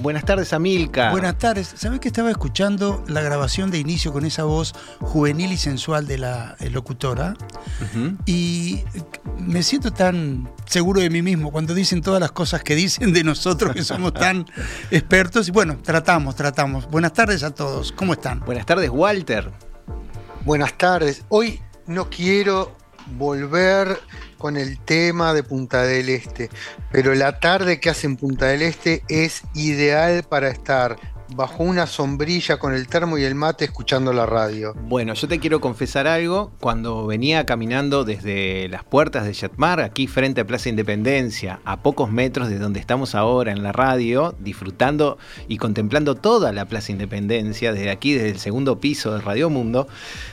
Buenas tardes, Amilca. Buenas tardes. ¿Sabés que estaba escuchando la grabación de inicio con esa voz juvenil y sensual de la eh, locutora? Y me siento tan seguro de mí mismo cuando dicen todas las cosas que dicen de nosotros que somos tan expertos. Y bueno, tratamos, tratamos. Buenas tardes a todos. ¿Cómo están? Buenas tardes, Walter. Buenas tardes. Hoy no quiero volver con el tema de Punta del Este, pero la tarde que hace en Punta del Este es ideal para estar bajo una sombrilla con el termo y el mate escuchando la radio. Bueno, yo te quiero confesar algo. Cuando venía caminando desde las puertas de Yatmar, aquí frente a Plaza Independencia, a pocos metros de donde estamos ahora en la radio, disfrutando y contemplando toda la Plaza Independencia, desde aquí, desde el segundo piso de Radio Mundo,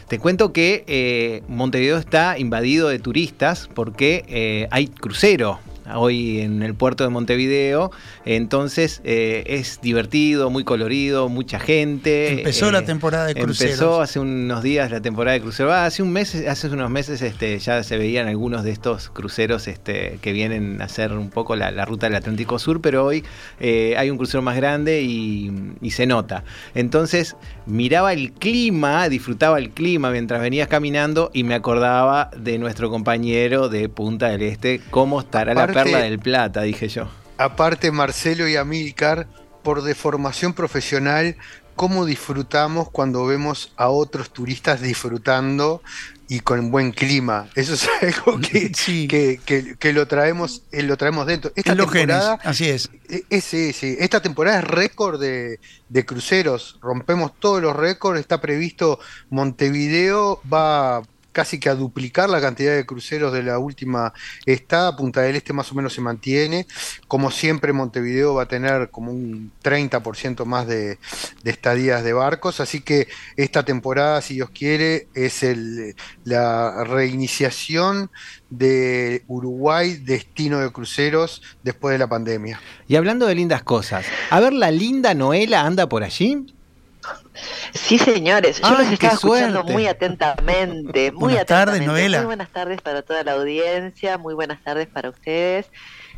te cuento que eh, Montevideo está invadido de turistas porque eh, hay crucero hoy en el puerto de Montevideo. Entonces eh, es divertido, muy colorido, mucha gente. Empezó la eh, temporada de cruceros. Empezó hace unos días la temporada de cruceros. Ah, hace un mes, hace unos meses este, ya se veían algunos de estos cruceros este, que vienen a hacer un poco la, ruta del Atlántico Sur, pero hoy eh, hay un crucero más grande y, y se nota. Entonces miraba el clima, disfrutaba el clima mientras venías caminando y me acordaba de nuestro compañero de Punta del Este, cómo estará la perla del plata, dije yo. Aparte, Marcelo y Amílcar, por deformación profesional, cómo disfrutamos cuando vemos a otros turistas disfrutando y con buen clima. Eso es algo que, que, lo traemos, eh, lo traemos dentro. Esta temporada, así es. Eh, sí, sí. Esta temporada es récord de, de, cruceros. Rompemos todos los récords. Está previsto Montevideo va casi que a duplicar la cantidad de cruceros de la última estada. Punta del Este más o menos se mantiene. Como siempre, Montevideo va a tener como un 30% más de, estadías de barcos. Así que esta temporada, si Dios quiere, es el, la reiniciación de Uruguay destino de cruceros después de la pandemia. Y hablando de lindas cosas, a ver, la linda Noela anda por allí. Sí, señores, yo los estaba escuchando muy atentamente. Muy buenas tardes, Noela. Muy buenas tardes para toda la audiencia, muy buenas tardes para ustedes.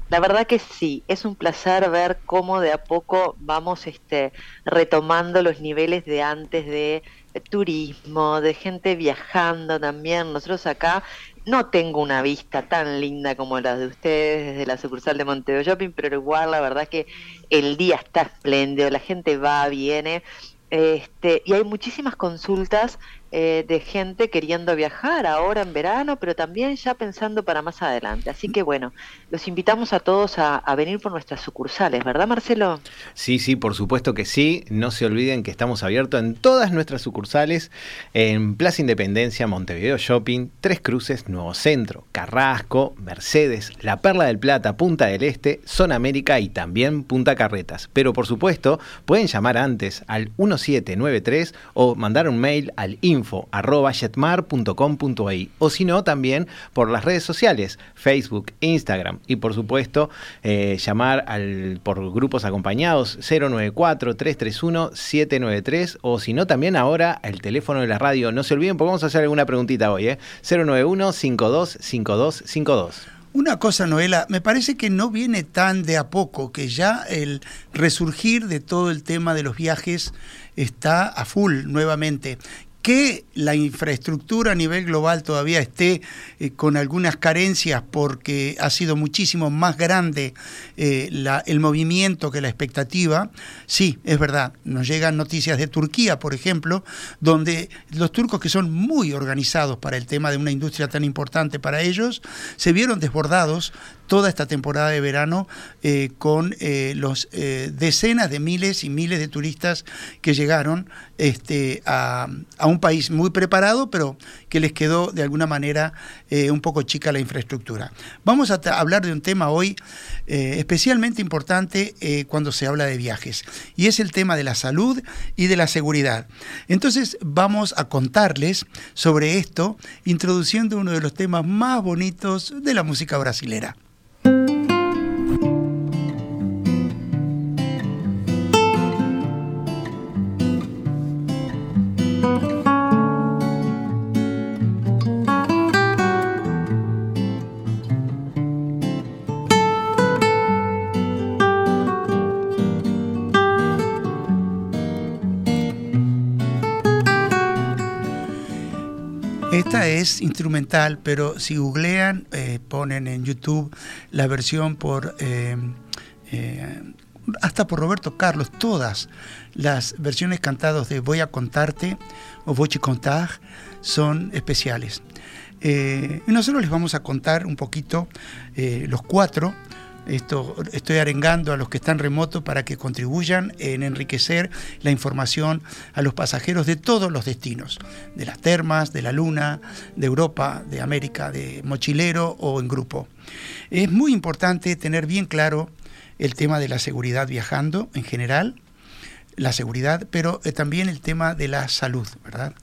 La verdad que sí, es un placer ver cómo de a poco vamos este, retomando los niveles de antes de turismo, de gente viajando también. Nosotros acá no tengo una vista tan linda como la de ustedes desde la sucursal de Montevideo Shopping, pero igual la verdad que el día está espléndido, la gente va, viene este, y hay muchísimas consultas eh, de gente queriendo viajar ahora en verano, pero también ya pensando para más adelante. Así que bueno, los invitamos a todos a, venir por nuestras sucursales, ¿verdad Marcelo? Sí, sí, por supuesto que sí. No se olviden que estamos abiertos en todas nuestras sucursales, en Plaza Independencia, Montevideo Shopping, Tres Cruces, Nuevo Centro, Carrasco, Mercedes, La Perla del Plata, Punta del Este, Zona América y también Punta Carretas. Pero por supuesto, pueden llamar antes al 1793 o mandar un mail al info info arroba o si no también por las redes sociales, Facebook, Instagram y por supuesto eh, llamar al, por grupos acompañados 094-331-793 o si no también ahora el teléfono de la radio. No se olviden porque vamos a hacer alguna preguntita hoy, ¿eh? 091-525252. Una cosa, Noela, me parece que no viene tan de a poco, que ya el resurgir de todo el tema de los viajes está a full nuevamente. Que la infraestructura a nivel global todavía esté eh, con algunas carencias porque ha sido muchísimo más grande eh, el movimiento que la expectativa, sí, es verdad. Nos llegan noticias de Turquía, por ejemplo, donde los turcos que son muy organizados para el tema de una industria tan importante para ellos, se vieron desbordados toda esta temporada de verano eh, con los decenas de miles y miles de turistas que llegaron este, a, un país muy preparado, pero que les quedó de alguna manera un poco chica la infraestructura. Vamos a hablar de un tema hoy especialmente importante cuando se habla de viajes, y es el tema de la salud y de la seguridad. Entonces vamos a contarles sobre esto, introduciendo uno de los temas más bonitos de la música brasilera. Esta es instrumental, pero si googlean, eh, ponen en YouTube la versión por eh, eh, hasta por Roberto Carlos, todas las versiones cantadas de Voy a contarte o Voy a contar son especiales. y nosotros les vamos a contar un poquito los cuatro esto, estoy arengando a los que están remotos para que contribuyan en enriquecer la información a los pasajeros de todos los destinos, de las termas, de la luna, de Europa, de América, de mochilero o en grupo. Es muy importante tener bien claro el tema de la seguridad viajando en general, la seguridad, pero eh, también el tema de la salud, ¿verdad?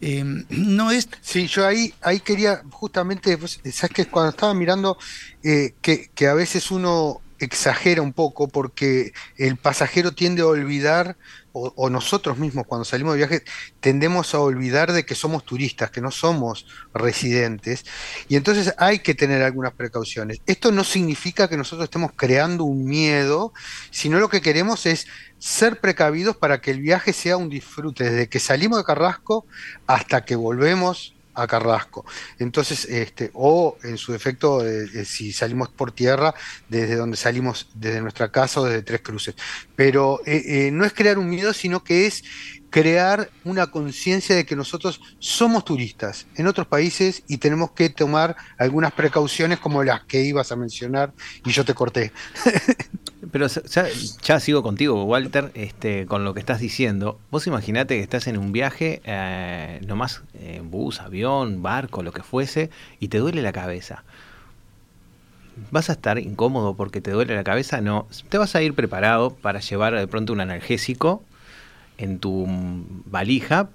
Em, no es... Sí, yo ahí, ahí quería justamente, sabes que cuando estaba mirando eh, que, que a veces uno exagera un poco porque el pasajero tiende a olvidar o, nosotros mismos cuando salimos de viaje tendemos a olvidar de que somos turistas, que no somos residentes, y entonces hay que tener algunas precauciones. Esto no significa que nosotros estemos creando un miedo, sino lo que queremos es ser precavidos para que el viaje sea un disfrute, desde que salimos de Carrasco hasta que volvemos a Carrasco. Entonces, este, o en su defecto, eh, eh, si salimos por tierra, desde donde salimos, desde nuestra casa o desde Tres Cruces. Pero eh, no es crear un miedo, sino que es crear una conciencia de que nosotros somos turistas en otros países y tenemos que tomar algunas precauciones como las que ibas a mencionar y yo te corté. Pero ya, sigo contigo, Walter, este, con lo que estás diciendo. Vos imaginate que estás en un viaje, eh, nomás en bus, avión, barco, lo que fuese, y te duele la cabeza. ¿Vas a estar incómodo porque te duele la cabeza? No, te vas a ir preparado para llevar de pronto un analgésico en tu valija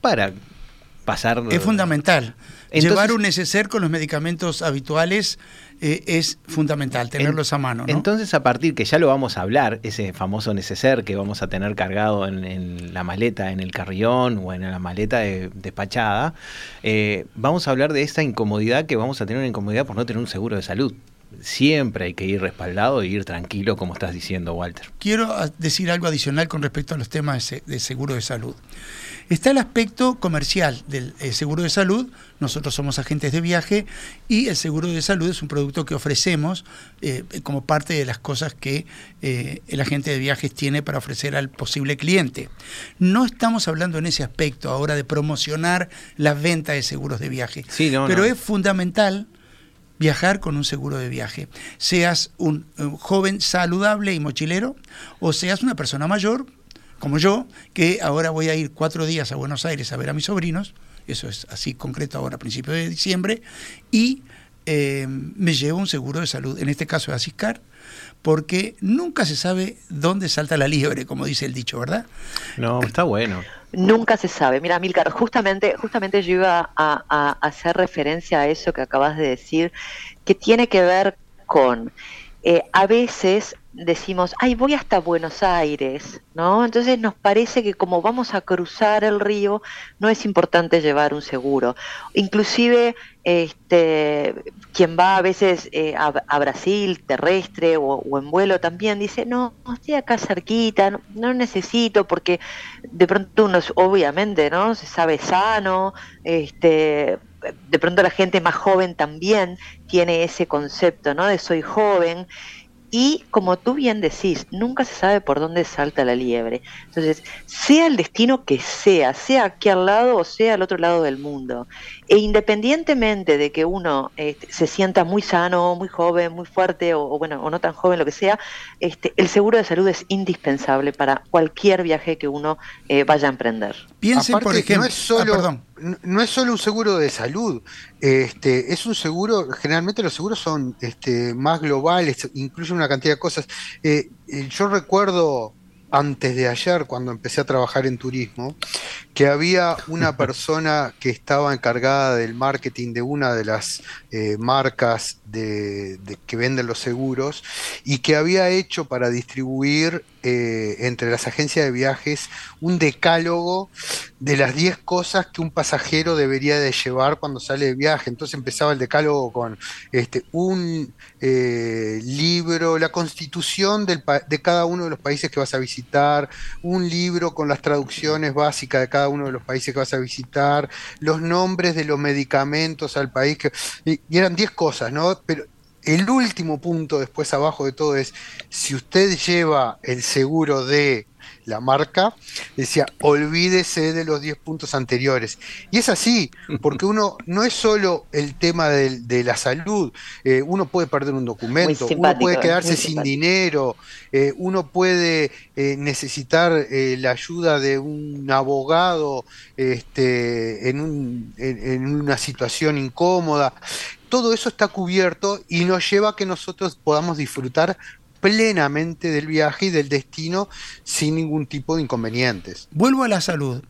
para pasar... Es fundamental. Llevar un neceser con los medicamentos habituales eh, es fundamental, tenerlos a mano. Entonces, a partir que ya lo vamos a hablar, ese famoso neceser que vamos a tener cargado en, la maleta, en el carrión o en la maleta despachada, eh, vamos a hablar de esta incomodidad que vamos a tener una incomodidad por no tener un seguro de salud siempre hay que ir respaldado e ir tranquilo, como estás diciendo, Walter. Quiero decir algo adicional con respecto a los temas de seguro de salud. Está el aspecto comercial del eh, seguro de salud. Nosotros somos agentes de viaje y el seguro de salud es un producto que ofrecemos eh, como parte de las cosas que eh, el agente de viajes tiene para ofrecer al posible cliente. No estamos hablando en ese aspecto ahora de promocionar la venta de seguros de viaje, pero es fundamental viajar con un seguro de viaje. Seas un, joven saludable y mochilero o seas una persona mayor, como yo, que ahora voy a ir cuatro días a Buenos Aires a ver a mis sobrinos, eso es así concreto ahora a principios de diciembre, y eh, me llevo un seguro de salud, en este caso de Asiscar, porque nunca se sabe dónde salta la liebre, como dice el dicho, ¿verdad? No, está bueno. Nunca se sabe. Mira, Milcar, justamente, justamente yo iba a, hacer referencia a eso que acabas de decir, que tiene que ver con, eh, a veces decimos, ay, voy hasta Buenos Aires, ¿no? Entonces nos parece que como vamos a cruzar el río, no es importante llevar un seguro. Inclusive, este, quien va a veces eh, a, Brasil terrestre o, en vuelo también dice, no, estoy acá cerquita, no, no, necesito, porque de pronto uno, obviamente, ¿no? Se sabe sano, este, de pronto la gente más joven también tiene ese concepto, ¿no? De soy joven y como tú bien decís, nunca se sabe por dónde salta la liebre. Entonces, sea el destino que sea, sea aquí al lado o sea al otro lado del mundo, e independientemente de que uno este, se sienta muy sano, muy joven, muy fuerte o, bueno, o no tan joven, lo que sea, este, el seguro de salud es indispensable para cualquier viaje que uno eh, vaya a emprender. Piensen, por ejemplo, no es solo, ah, no es solo un seguro de salud, este, es un seguro, generalmente los seguros son este, más globales, incluyen una cantidad de cosas. Eh, eh, yo recuerdo antes de ayer, cuando empecé a trabajar en turismo, que había una persona que estaba encargada del marketing de una de las eh, marcas de, que venden los seguros y que había hecho para distribuir eh, entre las agencias de viajes un decálogo de las 10 cosas que un pasajero debería de llevar cuando sale de viaje. Entonces empezaba el decálogo con este, un eh, libro, la constitución de cada uno de los países que vas a visitar, un libro con las traducciones básicas de cada uno de los países que vas a visitar, los nombres de los medicamentos al país, que, y, y eran 10 cosas, ¿no? Pero el último punto después abajo de todo es, si usted lleva el seguro de la marca, decía, olvídese de los 10 puntos anteriores. Y es así, porque uno no es solo el tema de, la salud, eh, uno puede perder un documento, uno puede quedarse sin dinero, eh, uno puede eh, necesitar la ayuda de un abogado este, en, en una situación incómoda. Todo eso está cubierto y nos lleva a que nosotros podamos disfrutar plenamente del viaje y del destino sin ningún tipo de inconvenientes. Vuelvo a la salud.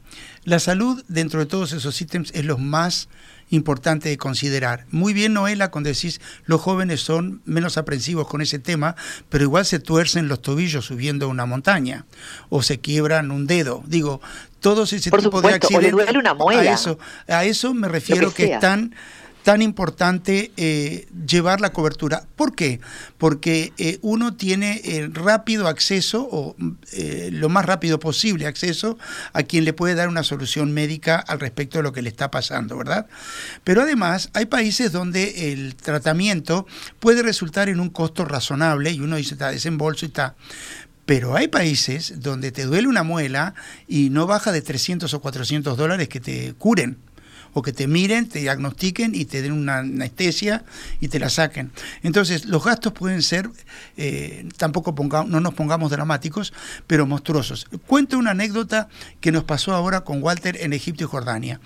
La salud dentro de todos esos ítems es lo más importante de considerar. Muy bien, Noela, cuando decís los jóvenes son menos aprensivos con ese tema, pero igual se tuercen los tobillos subiendo una montaña o se quiebran un dedo. Digo, todos ese tipo de accidentes. A eso, a eso me refiero que, que están tan importante eh, llevar la cobertura. ¿Por qué? Porque eh, uno tiene el rápido acceso, o eh, lo más rápido posible acceso, a quien le puede dar una solución médica al respecto de lo que le está pasando, ¿verdad? Pero además hay países donde el tratamiento puede resultar en un costo razonable y uno dice, está desembolso y está. Pero hay países donde te duele una muela y no baja de 300 o 400 dólares que te curen o que te miren, te diagnostiquen y te den una anestesia y te la saquen. Entonces, los gastos pueden ser, eh, tampoco no nos pongamos dramáticos, pero monstruosos. Cuento una anécdota que nos pasó ahora con Walter en Egipto y Jordania.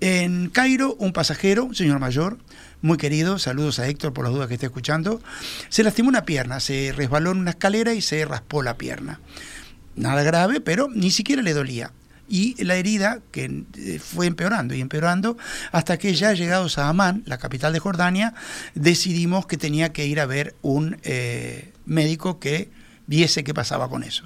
En Cairo, un pasajero, un señor mayor, muy querido, saludos a Héctor por las dudas que esté escuchando, se lastimó una pierna, se resbaló en una escalera y se raspó la pierna. Nada grave, pero ni siquiera le dolía y la herida que eh, fue empeorando y empeorando hasta que ya llegados a Amán, la capital de Jordania, decidimos que tenía que ir a ver un eh, médico que viese qué pasaba con eso.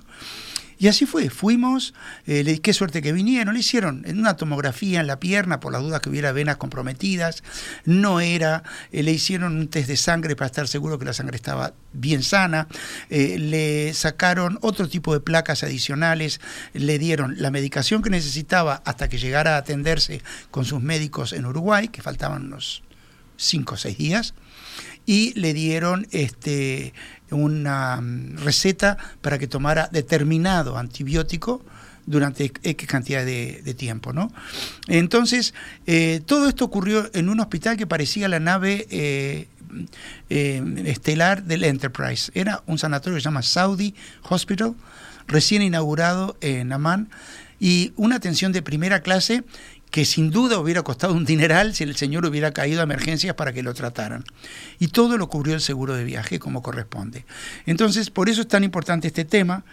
Y así fue, fuimos, eh, qué suerte que vinieron, le hicieron una tomografía en la pierna por las dudas que hubiera venas comprometidas, no era, eh, le hicieron un test de sangre para estar seguro que la sangre estaba bien sana, eh, le sacaron otro tipo de placas adicionales, le dieron la medicación que necesitaba hasta que llegara a atenderse con sus médicos en Uruguay, que faltaban unos 5 o 6 días, y le dieron este, una mm, receta para que tomara determinado antibiótico durante X cantidad de, tiempo. ¿no? Entonces, eh, todo esto ocurrió en un hospital que parecía la nave eh, eh, estelar del Enterprise. Era un sanatorio que se llama Saudi Hospital, recién inaugurado en Amman, y una atención de primera clase que sin duda hubiera costado un dineral si el señor hubiera caído a emergencias para que lo trataran. Y todo lo cubrió el seguro de viaje como corresponde. Entonces, por eso es tan importante este tema.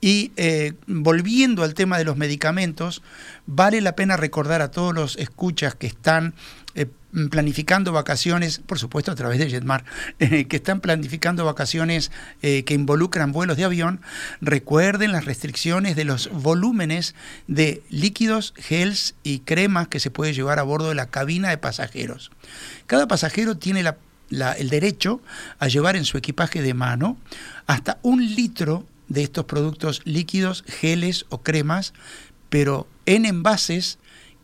Y eh, volviendo al tema de los medicamentos, vale la pena recordar a todos los escuchas que están planificando vacaciones, por supuesto a través de Jetmar, eh, que están planificando vacaciones que involucran vuelos de avión, recuerden las restricciones de los volúmenes de líquidos, gels y cremas que se puede llevar a bordo de la cabina de pasajeros. Cada pasajero tiene el derecho a llevar en su equipaje de mano hasta un litro de estos productos líquidos, geles o cremas, pero en envases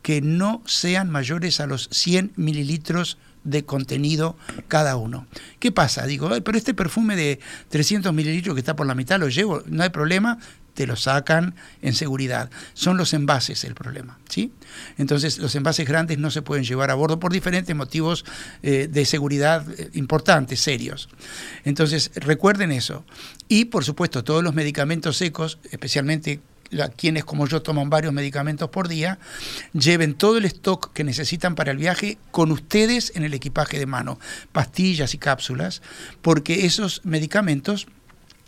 que no sean mayores a los 100 mililitros de contenido cada uno. ¿Qué pasa? Digo, pero este perfume de 300 mililitros que está por la mitad lo llevo, no hay problema, te lo sacan en seguridad. Son los envases el problema, ¿sí? Entonces, los envases grandes no se pueden llevar a bordo por diferentes motivos eh, de seguridad eh, importantes, serios. Entonces, recuerden eso. Y, por supuesto, todos los medicamentos secos, especialmente quienes como yo toman varios medicamentos por día, lleven todo el stock que necesitan para el viaje con ustedes en el equipaje de mano, pastillas y cápsulas, porque esos medicamentos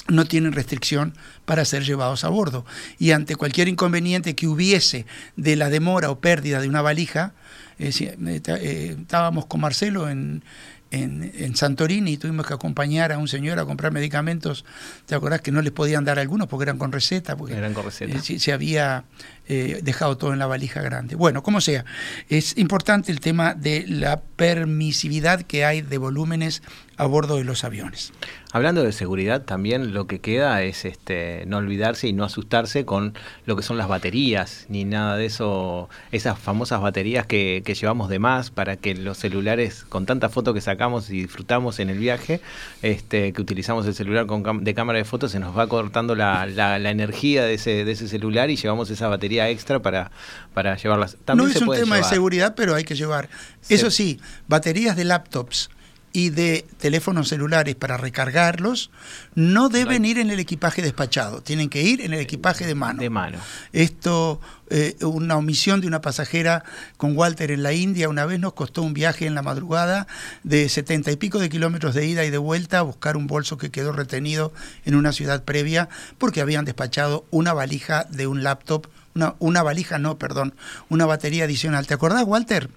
no tienen restricción para ser llevados a bordo. Y ante cualquier inconveniente que hubiese de la demora o pérdida de una valija, eh, eh, estábamos con Marcelo en, en, en, Santorini tuvimos que acompañar a un señor a comprar medicamentos. ¿Te acordás que no les podían dar algunos porque eran con receta? Porque eran con receta. Eh, se, había eh, dejado todo en la valija grande. Bueno, como sea, es importante el tema de la permisividad que hay de volúmenes a bordo de los aviones. Hablando de seguridad, también lo que queda es este, no olvidarse y no asustarse con lo que son las baterías, ni nada de eso, esas famosas baterías que, llevamos de más para que los celulares, con tanta foto que sacamos y disfrutamos en el viaje, este, que utilizamos el celular con de cámara de fotos, se nos va cortando la, energía de ese, de ese celular y llevamos esa batería extra para, para llevarlas. También no es un tema de seguridad, pero hay que llevar. Eso sí, baterías de laptops y de teléfonos celulares para recargarlos no deben ir en el equipaje despachado, tienen que ir en el equipaje de mano. De mano. Esto, eh, una omisión de una pasajera con Walter en la India, una vez nos costó un viaje en la madrugada de setenta y pico de kilómetros de ida y de vuelta a buscar un bolso que quedó retenido en una ciudad previa porque habían despachado una valija de un laptop, una, una valija no, perdón, una batería adicional. ¿Te acordás, Walter?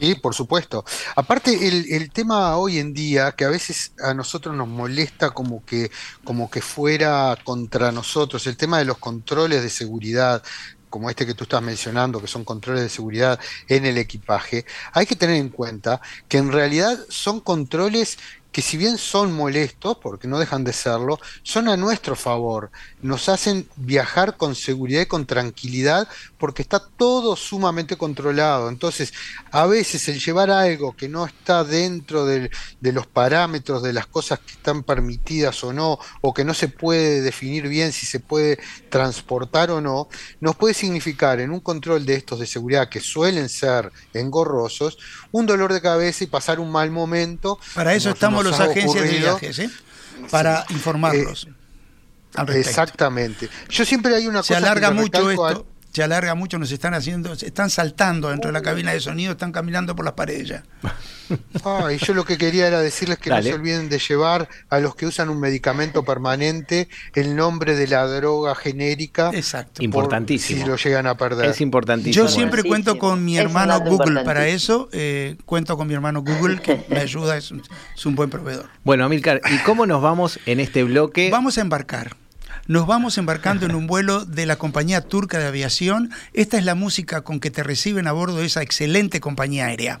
Sí, por supuesto. Aparte, el, tema hoy en día, que a veces a nosotros nos molesta como que, como que fuera contra nosotros, el tema de los controles de seguridad, como este que tú estás mencionando, que son controles de seguridad en el equipaje, hay que tener en cuenta que en realidad son controles que si bien son molestos, porque no dejan de serlo, son a nuestro favor, nos hacen viajar con seguridad y con tranquilidad, porque está todo sumamente controlado. Entonces, a veces el llevar algo que no está dentro de los parámetros de las cosas que están permitidas o no, o que no se puede definir bien si se puede transportar o no, nos puede significar en un control de estos de seguridad que suelen ser engorrosos, un dolor de cabeza y pasar un mal momento. Para eso estamos los agencias de viajes, ¿eh? para informarlos. Eh, exactamente. Yo siempre hay una se alarga mucho esto. Se alarga mucho, nos están haciendo, se están saltando dentro de la cabina de sonido, están caminando por las paredes ya. Ah, y yo lo que quería era decirles que no se olviden de llevar a los que usan un medicamento permanente el nombre de la droga genérica. Exacto. Importantísimo. si lo llegan a perder. Es importantísimo. Yo siempre cuento con mi hermano Google para eso. Eh, cuento con mi hermano Google que me ayuda, es un, es un buen proveedor. Bueno, Amilcar, ¿y cómo nos vamos en este bloque? Vamos a embarcar. Nos vamos embarcando en un vuelo de la compañía turca de aviación. Esta es la música con que te reciben a bordo de esa excelente compañía aérea.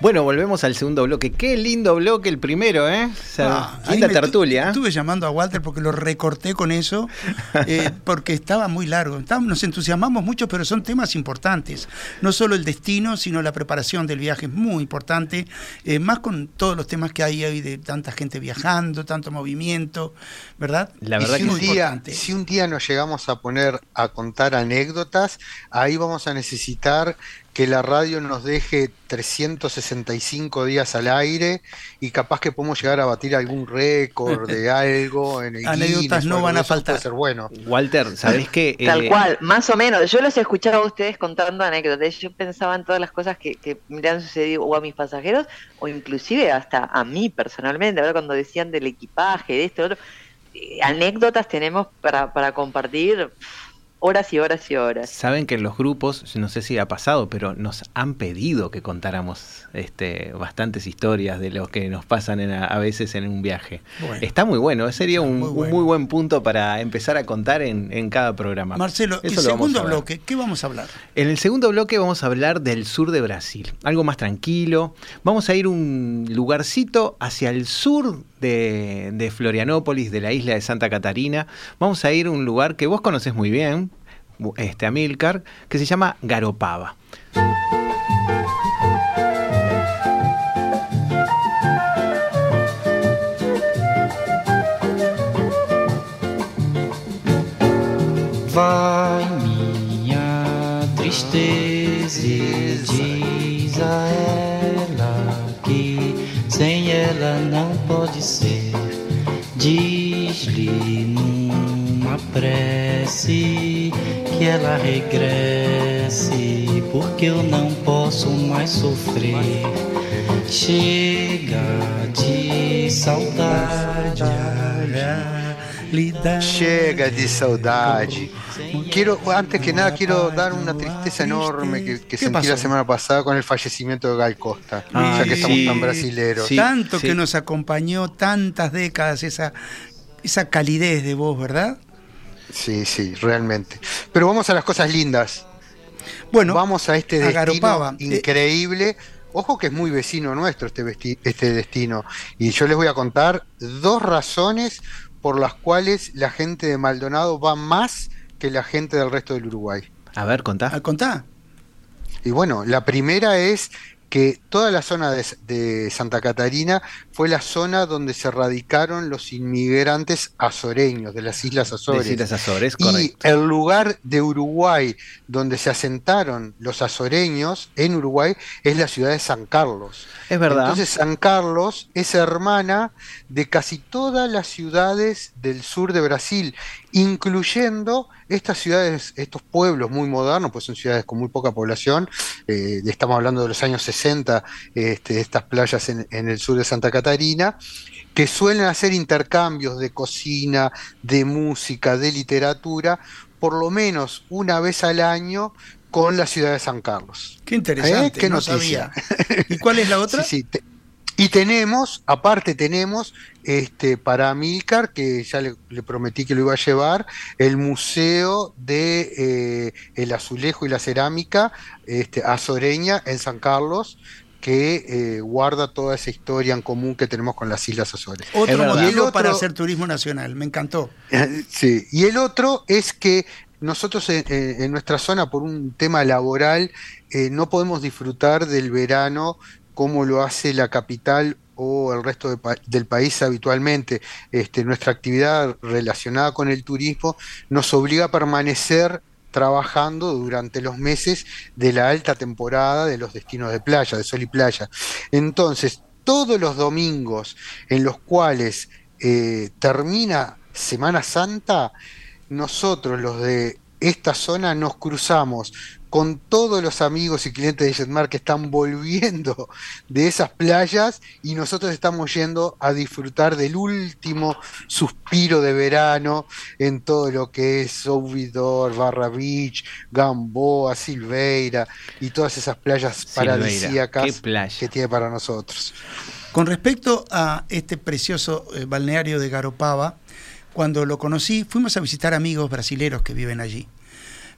Bueno, volvemos al segundo bloque. Qué lindo bloque el primero, ¿eh? Ah, ahí linda me tertulia. estu- Estuve llamando a Walter porque lo recorté con eso, eh, porque estaba muy largo. Estábamos- nos entusiasmamos mucho, pero son temas importantes. No solo el destino, sino la preparación del viaje es muy importante. eh, más con todos los temas que hay hoy de tanta gente viajando, tanto movimiento, ¿verdad? La verdad si que día, importante. si un día nos llegamos a poner a contar anécdotas, ahí vamos a necesitar que la radio nos deje 365 días al aire y capaz que podemos llegar a batir algún récord de algo en el Anécdotas no van a faltar. Puede ser bueno. Walter, ¿sabés qué? Tal Eh, cual, más o menos. Yo los he escuchado a ustedes contando anécdotas. Yo pensaba en todas las cosas que, que me han sucedido o a mis pasajeros o inclusive hasta a mí personalmente. ¿verdad? Cuando decían del equipaje, de esto, de otro. Eh, anécdotas tenemos para, para compartir horas y horas y horas. Saben que en los grupos, no sé si ha pasado, pero nos han pedido que contáramos este, bastantes historias de los que nos pasan en a, veces en un viaje. Bueno. Está muy bueno, ese sería un Muy un bueno. muy buen punto para empezar a contar en, en cada programa. Marcelo, el Eso lo vamos segundo bloque, ¿qué vamos a hablar? En el segundo bloque vamos a hablar del sur de Brasil, algo más tranquilo. Vamos a ir un lugarcito hacia el sur de, de Florianópolis, de la isla de Santa Catarina. Vamos a ir a un lugar que vos conocés muy bien, este Amilcar, que se llama Garopaba. Vai minha tristeza diz a ela que sem ela não pode ser. Diz-lhe numa prece que ela regresse, porque eu não posso mais sofrer. Chega de saudade. Llega de saudade. Quiero, antes que nada, quiero dar una tristeza enorme que, que ¿Qué sentí pasó? la semana pasada con el fallecimiento de Gal Costa, Ah, ya que estamos sí. tan brasileros. Sí, Tanto sí. que nos acompañó tantas décadas esa, esa calidez de voz, ¿verdad? Sí, sí, realmente. Pero vamos a las cosas lindas. Bueno, vamos a este a destino. Eh, increíble. Ojo que es muy vecino nuestro este, vesti- este destino. Y yo les voy a contar dos razones por las cuales la gente de Maldonado va más que la gente del resto del Uruguay. A ver, contá. ¿a contar? Y bueno, la primera es que toda la zona de, de Santa Catarina fue la zona donde se radicaron los inmigrantes azoreños de las Islas Azores. Y el lugar de Uruguay donde se asentaron los azoreños en Uruguay es la ciudad de San Carlos. Es verdad. Entonces San Carlos es hermana de casi todas las ciudades del sur de Brasil, incluyendo estas ciudades, estos pueblos muy modernos, pues son ciudades con muy poca población, eh, estamos hablando de los años 60, este, estas playas en, en el sur de Santa Catarina, que suelen hacer intercambios de cocina, de música, de literatura, por lo menos una vez al año con la ciudad de San Carlos. Qué interesante, ¿Eh? Qué no noticia. sabía. ¿Y cuál es la otra? Sí, sí, te- y tenemos, aparte tenemos, este, para Milcar, que ya le, le prometí que lo iba a llevar, el Museo de eh, el Azulejo y la Cerámica este, Azoreña en San Carlos, que eh, guarda toda esa historia en común que tenemos con las Islas Azores. Otro otro- para hacer turismo nacional, me encantó. Sí, y el otro es que nosotros en, en- en nuestra zona, por un tema laboral, eh, no podemos disfrutar del verano como lo hace la capital o el resto de pa- del país habitualmente. Este, nuestra actividad relacionada con el turismo nos obliga a permanecer trabajando durante los meses de la alta temporada de los destinos de playa, de sol y playa. Entonces, todos los domingos en los cuales eh, termina Semana Santa, nosotros los de esta zona nos cruzamos con todos los amigos y clientes de Jetmar que están volviendo de esas playas y nosotros estamos yendo a disfrutar del último suspiro de verano en todo lo que es Ouvidor, Barra Beach, Gamboa, Silveira y todas esas playas Silveira, paradisíacas playa. que tiene para nosotros. Con respecto a este precioso eh, balneario de Garopaba, cuando lo conocí, fuimos a visitar amigos brasileros que viven allí.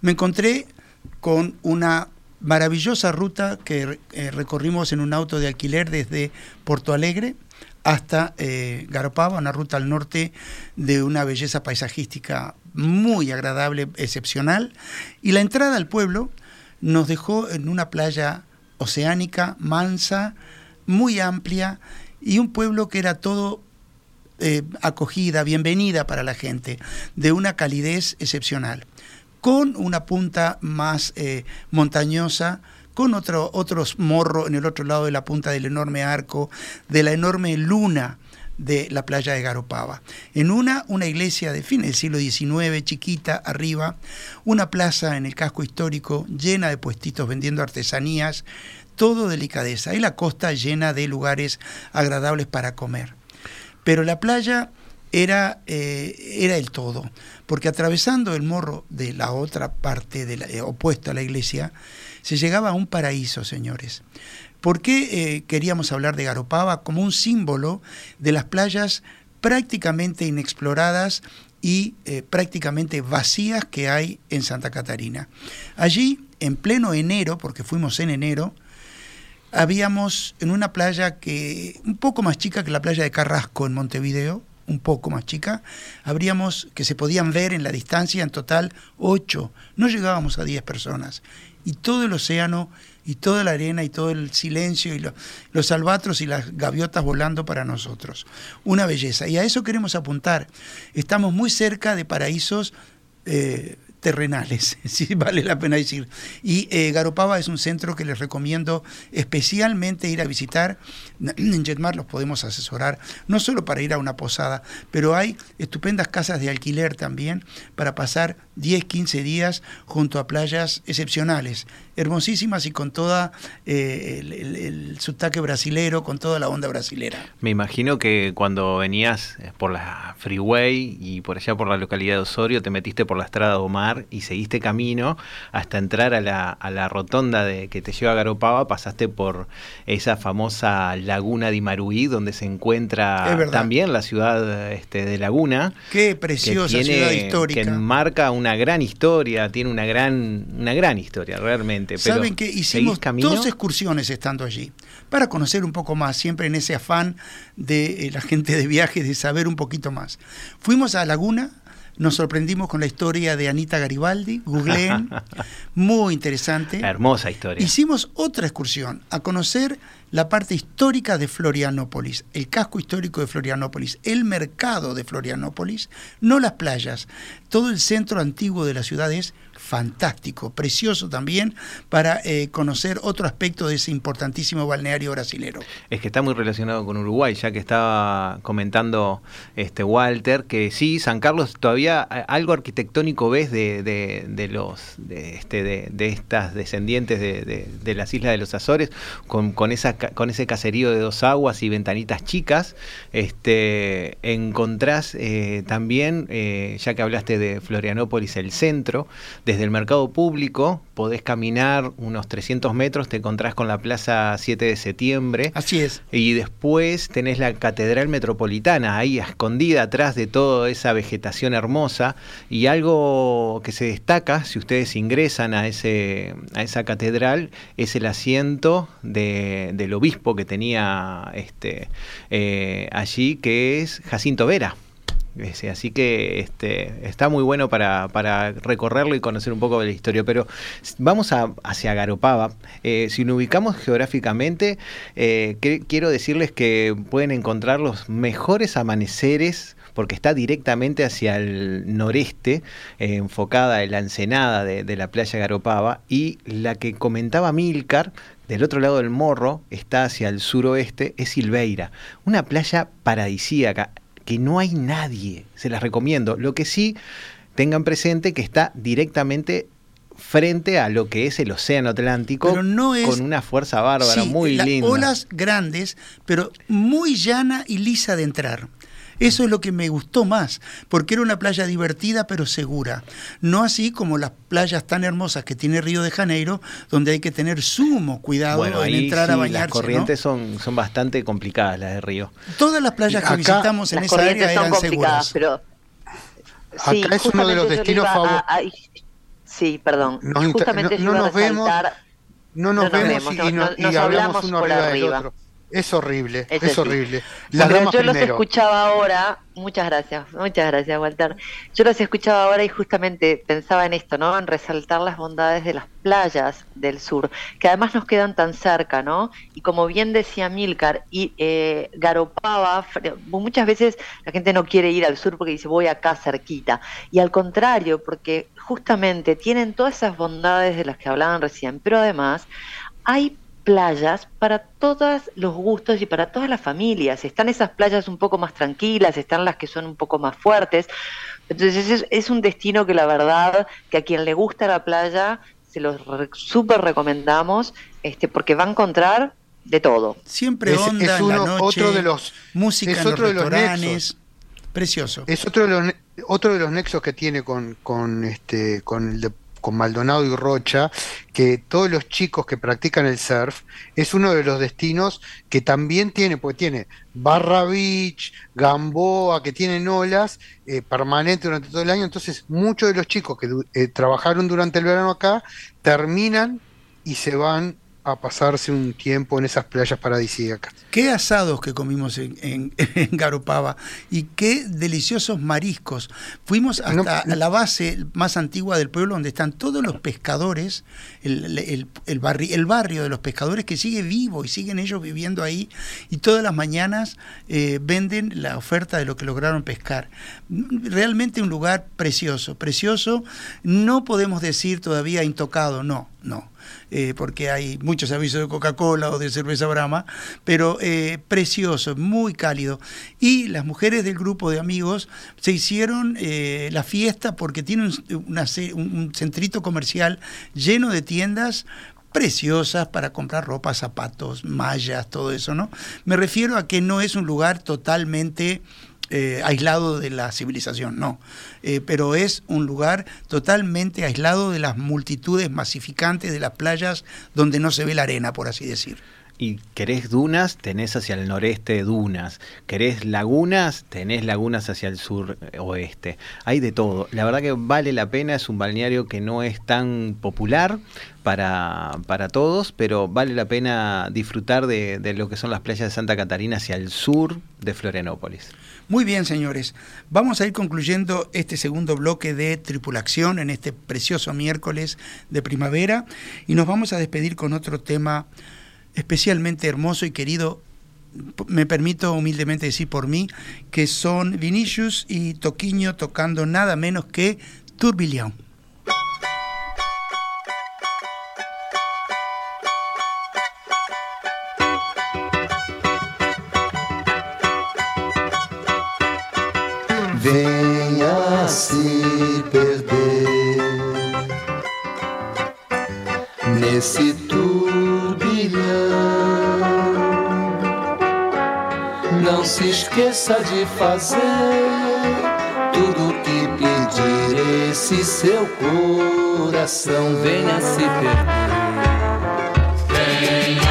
Me encontré con una maravillosa ruta que eh, recorrimos en un auto de alquiler desde Porto Alegre hasta eh, Garopaba, una ruta al norte de una belleza paisajística muy agradable, excepcional. Y la entrada al pueblo nos dejó en una playa oceánica, mansa, muy amplia, y un pueblo que era todo eh, acogida, bienvenida para la gente, de una calidez excepcional, con una punta más eh, montañosa, con otro, otros morros en el otro lado de la punta del enorme arco, de la enorme luna de la playa de Garopaba. En una, una iglesia de fin del siglo XIX, chiquita, arriba, una plaza en el casco histórico llena de puestitos vendiendo artesanías, todo delicadeza, y la costa llena de lugares agradables para comer. Pero la playa era, eh, era el todo, porque atravesando el morro de la otra parte eh, opuesta a la iglesia, se llegaba a un paraíso, señores. ¿Por qué eh, queríamos hablar de Garopaba como un símbolo de las playas prácticamente inexploradas y prácticamente vacías que hay en Santa Catarina? Allí, en pleno enero, porque fuimos en enero, habíamos en una playa que un poco más chica que la playa de Carrasco en Montevideo, un poco más chica, habríamos que se podían ver en la distancia en total ocho, no llegábamos a diez personas. Y todo el océano y toda la arena y todo el silencio y los albatros y las gaviotas volando para nosotros. Una belleza. Y a eso queremos apuntar. Estamos muy cerca de paraísos eh, terrenales, si vale la pena decir. Y eh, Garopaba es un centro que les recomiendo especialmente ir a visitar. En Jetmar los podemos asesorar, no solo para ir a una posada, pero hay estupendas casas de alquiler también para pasar 10, 15 días junto a playas excepcionales, hermosísimas y con toda eh, el, el, subtaque brasilero, con toda la onda brasilera. Me imagino que cuando venías eh, por la freeway y por allá por la localidad de Osorio, te metiste por la estrada de Y seguiste camino hasta entrar a la, a la rotonda de, que te lleva a Garopaba, pasaste por esa famosa laguna de Imaruí, donde se encuentra también la ciudad este, de Laguna. Qué preciosa ciudad histórica. Que enmarca una gran historia, tiene una gran, una gran historia realmente. Saben que hicimos dos excursiones estando allí, para conocer un poco más, siempre en ese afán de eh, la gente de viajes, de saber un poquito más. Fuimos a Laguna, nos sorprendimos con la historia de Anita Garibaldi, googleen, muy interesante. hermosa historia. Hicimos otra excursión a conocer la parte histórica de Florianópolis, el casco histórico de Florianópolis, el mercado de Florianópolis, no las playas. Todo el centro antiguo de la ciudad es fantástico, precioso también para eh, conocer otro aspecto de ese importantísimo balneario brasilero. Es que está muy relacionado con Uruguay, ya que estaba comentando este Walter que sí, San Carlos todavía algo arquitectónico ves de, de, los de, este, de, estas descendientes de, las islas de los Azores, con, con, esa, con ese caserío de dos aguas y ventanitas chicas. Este, encontrás eh, también, eh, ya que hablaste de Florianópolis, el centro, desde del mercado público podés caminar unos 300 metros, te encontrás con la Plaza 7 de Septiembre. Así es. Y después tenés la Catedral Metropolitana ahí escondida atrás de toda esa vegetación hermosa. Y algo que se destaca, si ustedes ingresan a, ese, a esa catedral, es el asiento del obispo que tenía este, eh, allí, que es Jacinto Vera. Así que este, está muy bueno para, recorrerlo y conocer un poco de la historia. Pero vamos hacia Garopaba. Eh, si nos ubicamos geográficamente, eh, quiero decirles que pueden encontrar los mejores amaneceres porque está directamente hacia el noreste, eh, enfocada en la ensenada de, de, la playa Garopaba, y la que comentaba Milcar, del otro lado del morro, está hacia el suroeste, es Silveira, una playa paradisíaca que no hay nadie, se las recomiendo. Lo que sí, tengan presente que está directamente frente a lo que es el océano Atlántico con una fuerza bárbara, muy linda. Olas grandes, pero muy llana y lisa de entrar. Eso es lo que me gustó más, porque era una playa divertida pero segura. No así como las playas tan hermosas que tiene Río de Janeiro, donde hay que tener sumo cuidado en entrar a bañarse. Las corrientes son, son bastante complicadas las de Río. Todas las playas que visitamos en esa área eran seguras. Pero, Acá es uno de los destinos favoritos. Sí, perdón. Justamente no, nos vemos. no nos No nos vemos y, y no- no- hablamos hablamos uno por arriba del otro. Es horrible, Es horrible. Las Pero damas yo los escuchaba ahora, muchas gracias, muchas gracias Walter. Yo los escuchaba ahora y justamente pensaba en esto, ¿no? En resaltar las bondades de las playas del sur, que además nos quedan tan cerca, ¿no? Y como bien decía Milcar, y eh, Garopaba, muchas veces la gente no quiere ir al sur porque dice voy acá cerquita. Y al contrario, porque justamente tienen todas esas bondades de las que hablaban recién, pero además hay playas para todos los gustos y para todas las familias. Están esas playas un poco más tranquilas, están las que son un poco más fuertes. Entonces es, es un destino que la verdad que a quien le gusta la playa se los re- súper recomendamos este, porque va a encontrar de todo. Siempre Es- onda es en la uno- noche, otro de los- música es en los otro de los nexos. Precioso. Es otro de los ne- otro de los nexos que tiene con, con este con el de- con Maldonado y Rocha, que todos los chicos que practican el surf es uno de los destinos que también tiene, porque tiene Barra Beach, Gamboa, que tienen olas eh, permanentes durante todo el año. Entonces, muchos de los chicos que eh, trabajaron durante el verano acá terminan y se van a pasarse un tiempo en esas playas paradisíacas. Qué asados que comimos en, en, en Garopaba y qué deliciosos mariscos. Fuimos hasta No, la base más antigua del pueblo donde están todos los pescadores, el, el- el barri- el barrio de los pescadores que sigue vivo y siguen ellos viviendo ahí y todas las mañanas eh, venden la oferta de lo que lograron pescar. Realmente un lugar precioso, precioso. No podemos decir todavía intocado, no, no eh, porque hay muchos avisos de Coca-Cola o de cerveza Brahma, pero eh, precioso, muy cálido. Y las mujeres del grupo de amigos se hicieron eh, la fiesta porque tiene un, un centrito comercial lleno de tiendas preciosas para comprar ropa, zapatos, mallas, todo eso, ¿no? Me refiero a que no es un lugar totalmente eh, aislado de la civilización, no. Eh, pero es un lugar totalmente aislado de las multitudes masificantes de las playas donde no se ve la arena, por así decir. Y querés dunas, tenés hacia el noreste dunas. Querés lagunas, tenés lagunas hacia el sur eh, oeste. Hay de todo. La verdad que vale la pena, es un balneario que no es tan popular para, para todos, pero vale la pena disfrutar de, de lo que son las playas de Santa Catarina hacia el sur de Florianópolis. Muy bien, señores. Vamos a ir concluyendo este segundo bloque de tripulación en este precioso miércoles de primavera y nos vamos a despedir con otro tema especialmente hermoso y querido, me permito humildemente decir por mí, que son Vinicius y Toquiño tocando nada menos que Tourbillon. Venha se perder nesse turbilhão. Não se esqueça de fazer tudo o que pedir esse seu coração. Venha se perder. Venha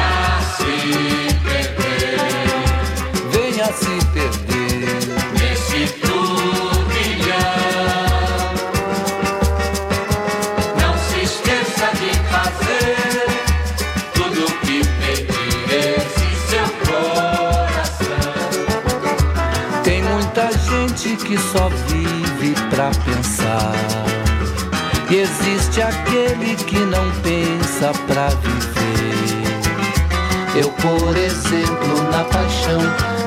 existe aquele que não pensa pra viver. Eu, por exemplo, na paixão,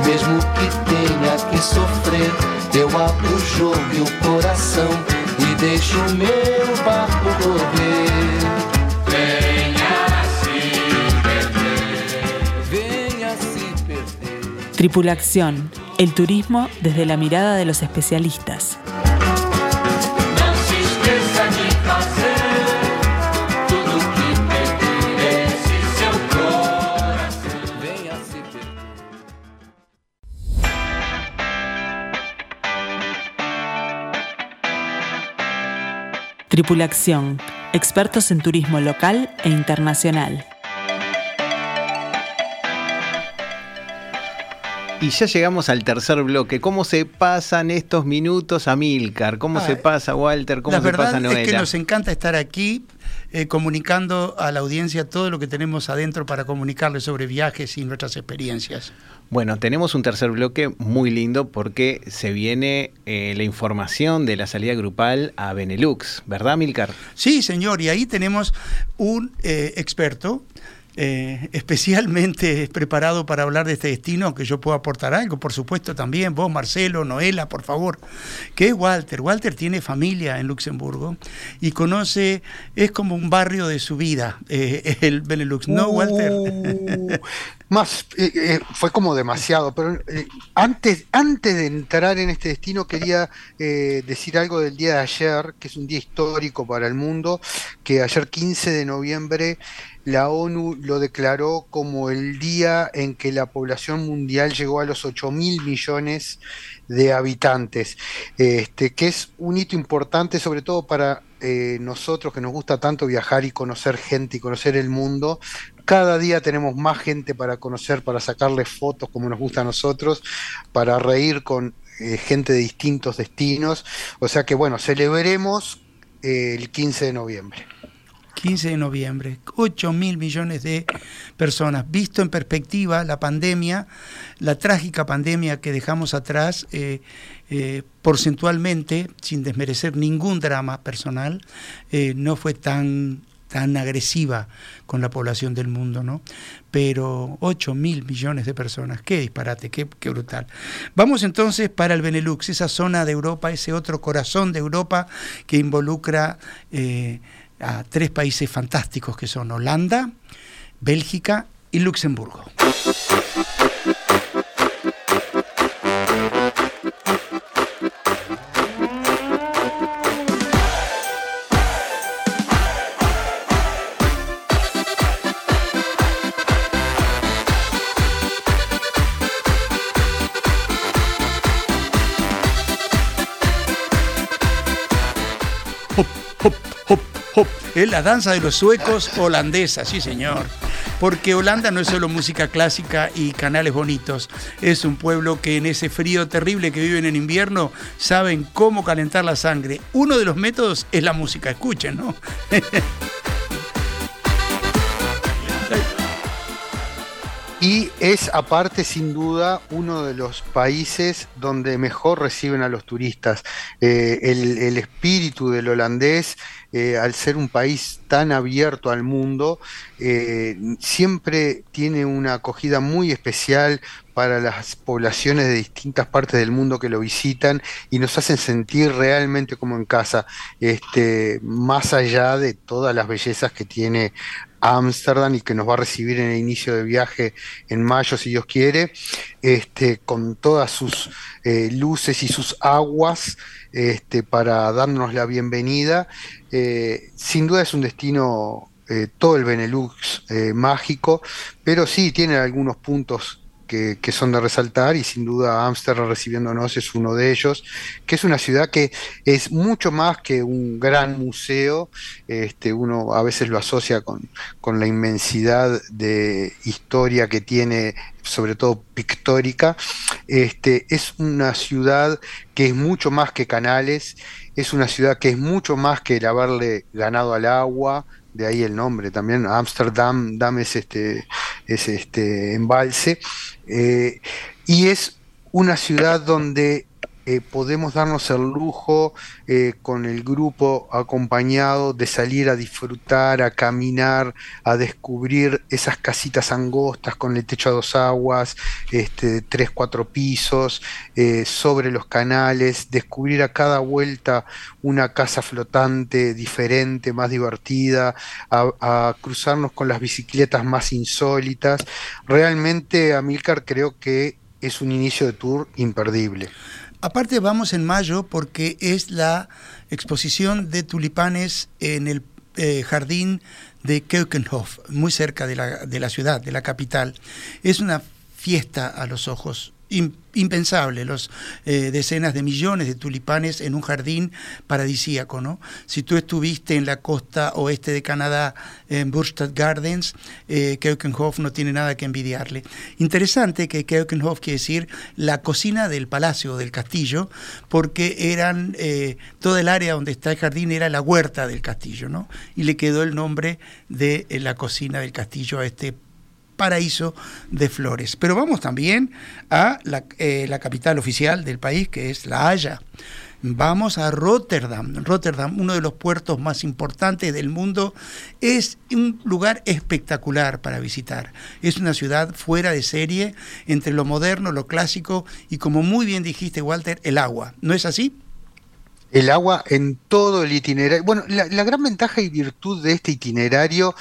mesmo que tenha que sofrer, eu abro o jogo e o coração e deixo o meu barco correr. Venha se perder, venha se perder. Tripulación, el turismo desde la mirada de los especialistas. Tripulación, expertos en turismo local e internacional. Y ya llegamos al tercer bloque. ¿Cómo se pasan estos minutos a Milcar? ¿Cómo Ah, se pasa Walter? ¿Cómo la se verdad pasa Noela? es que nos encanta estar aquí eh, comunicando a la audiencia todo lo que tenemos adentro para comunicarles sobre viajes y nuestras experiencias. Bueno, tenemos un tercer bloque muy lindo porque se viene eh, la información de la salida grupal a Benelux, ¿verdad, Milcar? Sí, señor, y ahí tenemos un eh, experto eh, especialmente preparado para hablar de este destino, aunque yo puedo aportar algo, por supuesto también, vos, Marcelo, Noela, por favor, que es Walter. Walter tiene familia en Luxemburgo y conoce, es como un barrio de su vida, eh, el Benelux, ¿no, Walter? Uh, más, eh, fue como demasiado, pero antes, antes de entrar en este destino quería decir algo del día de ayer, que es un día histórico para el mundo, que ayer 15 de noviembre la ONU lo declaró como el día en que la población mundial llegó a los 8 mil millones de habitantes, este, que es un hito importante sobre todo para eh, nosotros que nos gusta tanto viajar y conocer gente y conocer el mundo. Cada día tenemos más gente para conocer, para sacarles fotos como nos gusta a nosotros, para reír con eh, gente de distintos destinos. O sea que bueno, celebremos eh, el 15 de noviembre. 15 de noviembre, 8 mil millones de personas. Visto en perspectiva la pandemia, la trágica pandemia que dejamos atrás, eh, eh, porcentualmente, sin desmerecer ningún drama personal, eh, no fue tan tan agresiva con la población del mundo, ¿no? Pero 8 mil millones de personas, qué disparate, qué, qué, brutal. Vamos entonces para el Benelux, esa zona de Europa, ese otro corazón de Europa que involucra a tres países fantásticos que son Holanda, Bélgica y Luxemburgo. Es la danza de los suecos holandesa, sí señor. Porque Holanda no es solo música clásica y canales bonitos, es un pueblo que en ese frío terrible que viven en invierno saben cómo calentar la sangre. Uno de los métodos es la música, escuchen, ¿no? Y es aparte, sin duda, uno de los países donde mejor reciben a los turistas. Eh, el, el, espíritu del holandés, eh, al ser un país tan abierto al mundo, eh, siempre tiene una acogida muy especial para las poblaciones de distintas partes del mundo que lo visitan y nos hacen sentir realmente como en casa, este, más allá de todas las bellezas que tiene Ámsterdam y que nos va a recibir en el inicio de viaje en mayo, si Dios quiere, este, con todas sus eh, luces y sus aguas este, para darnos la bienvenida. Eh, sin duda es un destino, eh, todo el Benelux eh, mágico, pero sí tiene algunos puntos que, que, son de resaltar y sin duda Ámsterdam recibiéndonos es uno de ellos, que es una ciudad que es mucho más que un gran museo, este, uno a veces lo asocia con, con la inmensidad de historia que tiene, sobre todo pictórica, este, es una ciudad que es mucho más que canales, es una ciudad que es mucho más que el haberle ganado al agua, de ahí el nombre también, Amsterdam, Dam es este, es este embalse, eh, y es una ciudad donde eh, podemos darnos el lujo eh, con el grupo acompañado de salir a disfrutar, a caminar, a descubrir esas casitas angostas con el techo a dos aguas, este, tres, cuatro pisos, eh, sobre los canales, descubrir a cada vuelta una casa flotante diferente, más divertida, a, a cruzarnos con las bicicletas más insólitas. Realmente, Amilcar, creo que es un inicio de tour imperdible. Aparte vamos en mayo porque es la exposición de tulipanes en el eh, jardín de Keukenhof, muy cerca de la, de la, ciudad, de la capital. Es una fiesta a los ojos impensable, los eh, decenas de millones de tulipanes en un jardín paradisíaco, ¿no? Si tú estuviste en la costa oeste de Canadá, en Burstad Gardens, eh, Keukenhof no tiene nada que envidiarle. Interesante que Keukenhof quiere decir la cocina del palacio, del castillo, porque eh, toda el área donde está el jardín era la huerta del castillo, ¿no? Y le quedó el nombre de eh, la cocina del castillo a este paraíso de flores. Pero vamos también a la, eh, la capital oficial del país, que es La Haya. Vamos a Rotterdam. Rotterdam, uno de los puertos más importantes del mundo, es un lugar espectacular para visitar. Es una ciudad fuera de serie entre lo moderno, lo clásico y como muy bien dijiste, Walter, el agua. ¿No es así? el agua en todo el itinerario. Bueno, la, la gran ventaja y virtud de este itinerario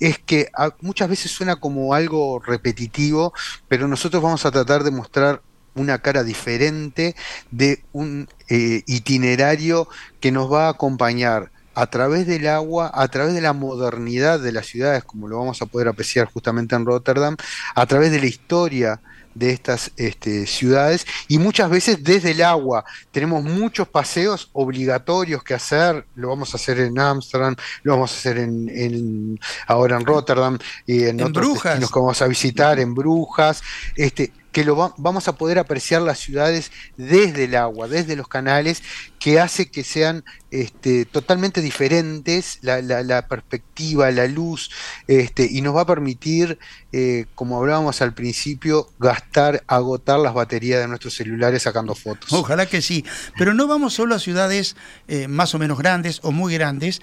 es que muchas veces suena como algo repetitivo, pero nosotros vamos a tratar de mostrar una cara diferente de un eh, itinerario que nos va a acompañar a través del agua, a través de la modernidad de las ciudades, como lo vamos a poder apreciar justamente en Rotterdam, a través de la historia de estas este, ciudades y muchas veces desde el agua. Tenemos muchos paseos obligatorios que hacer, lo vamos a hacer en Ámsterdam, lo vamos a hacer en, en- ahora en Rotterdam y en, En otros Brujas. destinos que vamos a visitar, en Brujas, este, que lo va- vamos a poder apreciar las ciudades desde el agua, desde los canales, que hace que sean este, totalmente diferentes la perspectiva, la luz, este, y nos va a permitir, eh, como hablábamos al principio, gastar, agotar las baterías de nuestros celulares sacando fotos. Ojalá que sí. Pero no vamos solo a ciudades eh, más o menos grandes o muy grandes,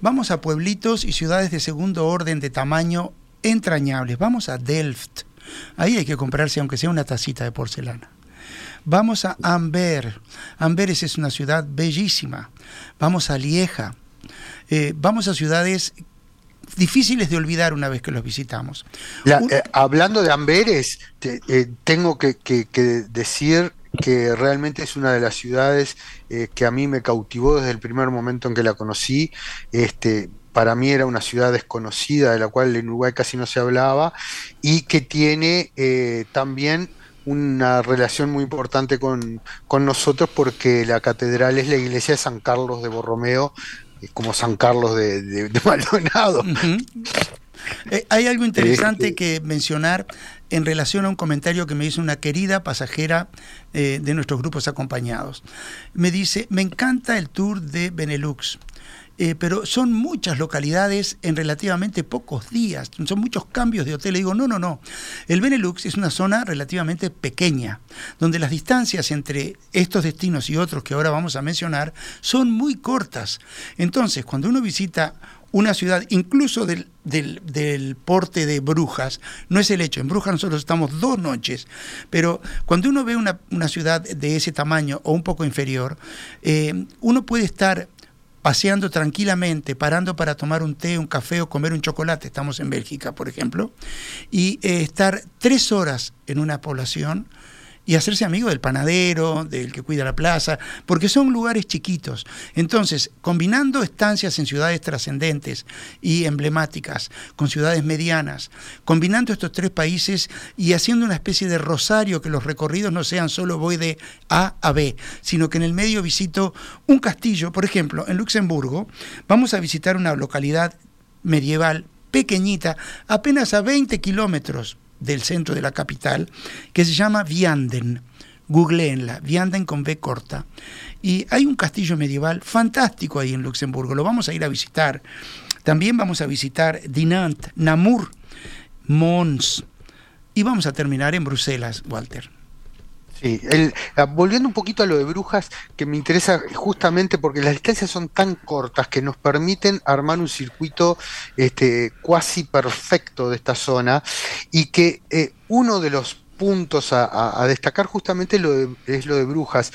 vamos a pueblitos y ciudades de segundo orden de tamaño entrañables. Vamos a Delft. Ahí hay que comprarse aunque sea una tacita de porcelana. Vamos a Amber. Amberes es una ciudad bellísima. Vamos a Lieja. Eh, vamos a ciudades difíciles de olvidar una vez que los visitamos. La- eh, hablando de Amberes, te- eh, tengo que, que- que decir que realmente es una de las ciudades que a mí me cautivó desde el primer momento en que la conocí. Este, para mí era una ciudad desconocida, de la cual en Uruguay casi no se hablaba, y que tiene eh, también una relación muy importante con, con nosotros porque la catedral es la iglesia de San Carlos de Borromeo, como San Carlos de, de- de Maldonado. Eh, hay algo interesante Este- que mencionar en relación a un comentario que me hizo una querida pasajera eh, de nuestros grupos acompañados. Me dice, me encanta el tour de Benelux. Eh, pero son muchas localidades en relativamente pocos días, son muchos cambios de hotel. Le digo, no, no, no. El Benelux es una zona relativamente pequeña, donde las distancias entre estos destinos y otros que ahora vamos a mencionar son muy cortas. Entonces, cuando uno visita una ciudad, incluso del, del- del porte de Brujas, no es el hecho, en Brujas nosotros estamos dos noches, pero cuando uno ve una, una ciudad de ese tamaño o un poco inferior, eh, uno puede estar paseando tranquilamente, parando para tomar un té, un café o comer un chocolate, estamos en Bélgica, por ejemplo, y eh, estar tres horas en una población y hacerse amigo del panadero, del que cuida la plaza, porque son lugares chiquitos. Entonces, combinando estancias en ciudades trascendentes y emblemáticas con ciudades medianas, combinando estos tres países y haciendo una especie de rosario que los recorridos no sean solo voy de A a B, sino que en el medio visito un castillo, por ejemplo, en Luxemburgo, vamos a visitar una localidad medieval pequeñita, apenas a 20 kilómetros del centro de la capital, que se llama Vianden. Googleenla, Vianden con B corta. Y hay un castillo medieval fantástico ahí en Luxemburgo, lo vamos a ir a visitar. También vamos a visitar Dinant, Namur, Mons. Y vamos a terminar en Bruselas, Walter. Sí, el- ah, volviendo un poquito a lo de brujas, que me interesa justamente porque las distancias son tan cortas que nos permiten armar un circuito este, cuasi perfecto de esta zona y que eh, uno de los puntos a, destacar justamente lo de- es lo de brujas.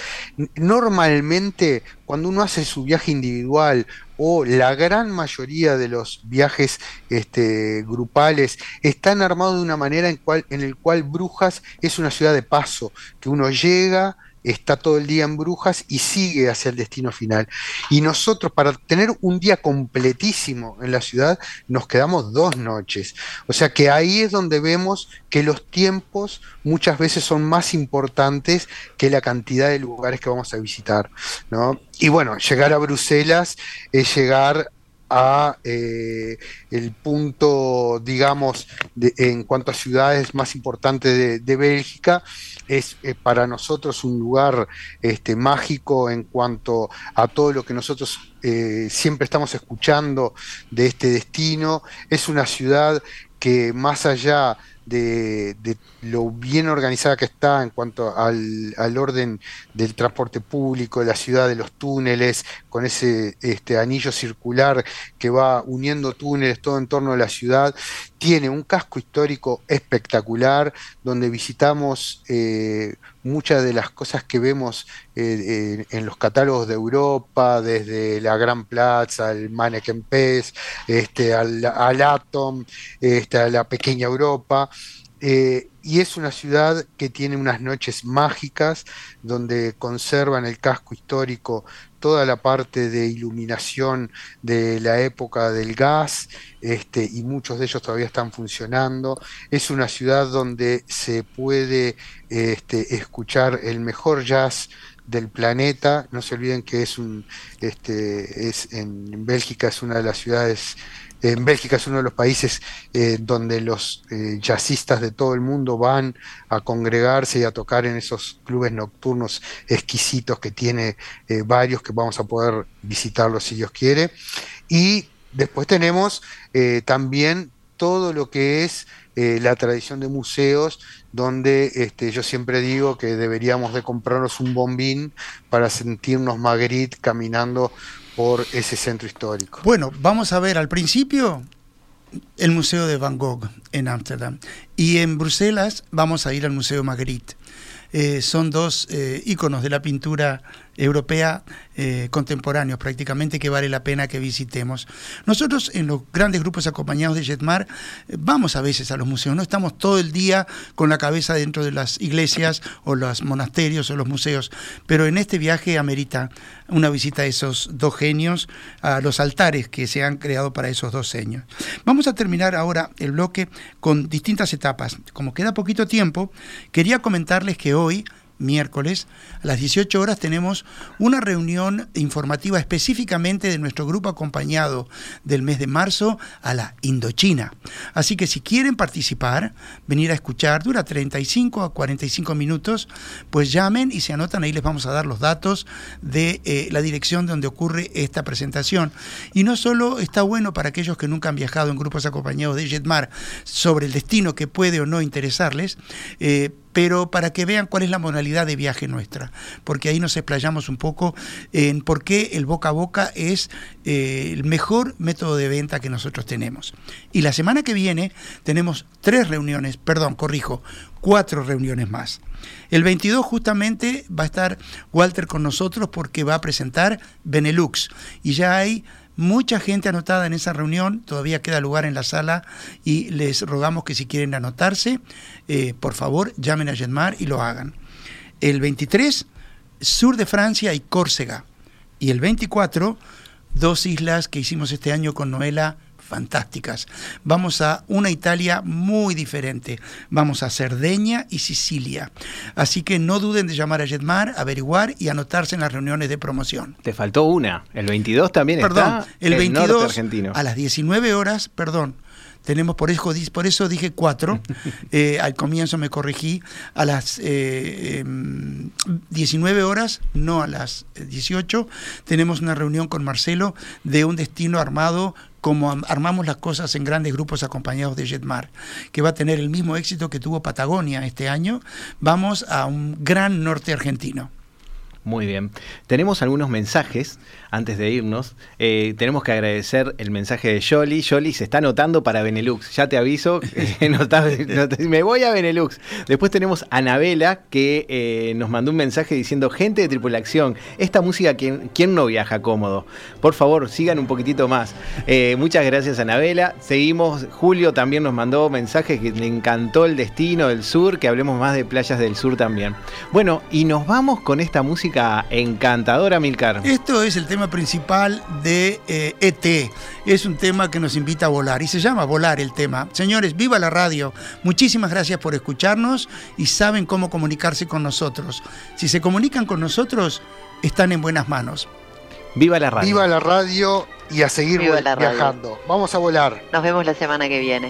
Normalmente, cuando uno hace su viaje individual o la gran mayoría de los viajes este, grupales están armados de una manera en, cual, en el cual Brujas es una ciudad de paso, que uno llega, está todo el día en Brujas y sigue hacia el destino final. Y nosotros, para tener un día completísimo en la ciudad, nos quedamos dos noches. O sea que ahí es donde vemos que los tiempos muchas veces son más importantes que la cantidad de lugares que vamos a visitar. ¿no? Y bueno, llegar a Bruselas es llegar a eh, el punto, digamos, de- en cuanto a ciudades más importantes de, Bélgica, es eh, para nosotros un lugar este, mágico en cuanto a todo lo que nosotros eh, siempre estamos escuchando de este destino. Es una ciudad que más allá de, de lo bien organizada que está en cuanto al, al orden del transporte público, de la ciudad, de los túneles, con ese este, anillo circular que va uniendo túneles todo en torno a la ciudad, tiene un casco histórico espectacular donde visitamos eh, muchas de las cosas que vemos eh, eh, en los catálogos de Europa, desde la Gran Plaza, al Manneken-Pes, este, al, al Atom, este, a la pequeña Europa. Eh, y es una ciudad que tiene unas noches mágicas donde conservan el casco histórico toda la parte de iluminación de la época del gas, este, y muchos de ellos todavía están funcionando. Es una ciudad donde se puede este, escuchar el mejor jazz del planeta. No se olviden que es un, este, es en Bélgica es una de las ciudades en Bélgica es uno de los países eh, donde los eh, jazzistas de todo el mundo van a congregarse y a tocar en esos clubes nocturnos exquisitos que tiene eh, varios que vamos a poder visitarlos si Dios quiere. Y después tenemos eh, también todo lo que es la tradición de museos, donde este, yo siempre digo que deberíamos de comprarnos un bombín para sentirnos Magritte caminando por ese centro histórico. Bueno, vamos a ver al principio el Museo de Van Gogh en Ámsterdam y en Bruselas vamos a ir al Museo Magritte. Eh, son dos eh, íconos de la pintura europea eh, contemporáneos prácticamente que vale la pena que visitemos. Nosotros en los grandes grupos acompañados de Jetmar eh, vamos a veces a los museos, no estamos todo el día con la cabeza dentro de las iglesias o los monasterios o los museos, pero en este viaje amerita una visita a esos dos genios, a los altares que se han creado para esos dos genios. Vamos a terminar ahora el bloque con distintas etapas. Como queda poquito tiempo, quería comentarles que hoy miércoles, a las 18 horas tenemos una reunión informativa específicamente de nuestro grupo acompañado del mes de marzo a la Indochina. Así que si quieren participar, venir a escuchar, dura 35 a 45 minutos, pues llamen y se anotan, ahí les vamos a dar los datos de eh, la dirección donde ocurre esta presentación. Y no solo está bueno para aquellos que nunca han viajado en grupos acompañados de Jetmar sobre el destino que puede o no interesarles, eh, pero para que vean cuál es la modalidad de viaje nuestra, porque ahí nos explayamos un poco en por qué el boca a boca es eh, el mejor método de venta que nosotros tenemos. Y la semana que viene tenemos tres reuniones, perdón, corrijo, cuatro reuniones más. El 22 justamente va a estar Walter con nosotros porque va a presentar Benelux y ya hay mucha gente anotada en esa reunión, todavía queda lugar en la sala y les rogamos que si quieren anotarse, eh, por favor llamen a Jetmar y lo hagan. El 23, sur de Francia y Córcega. Y el 24, dos islas que hicimos este año con Noela fantásticas. Vamos a una Italia muy diferente. Vamos a Cerdeña y Sicilia. Así que no duden de llamar a Jetmar, averiguar y anotarse en las reuniones de promoción. Te faltó una. El 22 también Perdón, está. el norte 22 argentino. a las 19 horas, perdón. Tenemos por eso, por eso dije 4, eh, al comienzo me corregí, a las eh, em, 19 horas, no a las 18, tenemos una reunión con Marcelo de un destino armado como am- armamos las cosas en grandes grupos acompañados de Jetmar, que va a tener el mismo éxito que tuvo Patagonia este año. Vamos a un gran norte argentino. Muy bien. Tenemos algunos mensajes antes de irnos. Eh, tenemos que agradecer el mensaje de Jolly. Jolly se está anotando para Benelux. Ya te aviso, eh, no está- no te- me voy a Benelux. Después tenemos a Anabela que eh, nos mandó un mensaje diciendo, gente de tripulación, esta música, ¿quién, quién no viaja cómodo? Por favor, sigan un poquitito más. Eh, muchas gracias, Anabela. Seguimos. Julio también nos mandó mensajes que le encantó el destino del sur, que hablemos más de playas del sur también. Bueno, y nos vamos con esta música encantadora, Milcar. Esto es el tema principal de eh, ET. Es un tema que nos invita a volar y se llama Volar el tema. Señores, viva la radio. Muchísimas gracias por escucharnos y saben cómo comunicarse con nosotros. Si se comunican con nosotros, están en buenas manos. Viva la radio. Viva la radio y a seguir viajando. Vamos a volar. Nos vemos la semana que viene.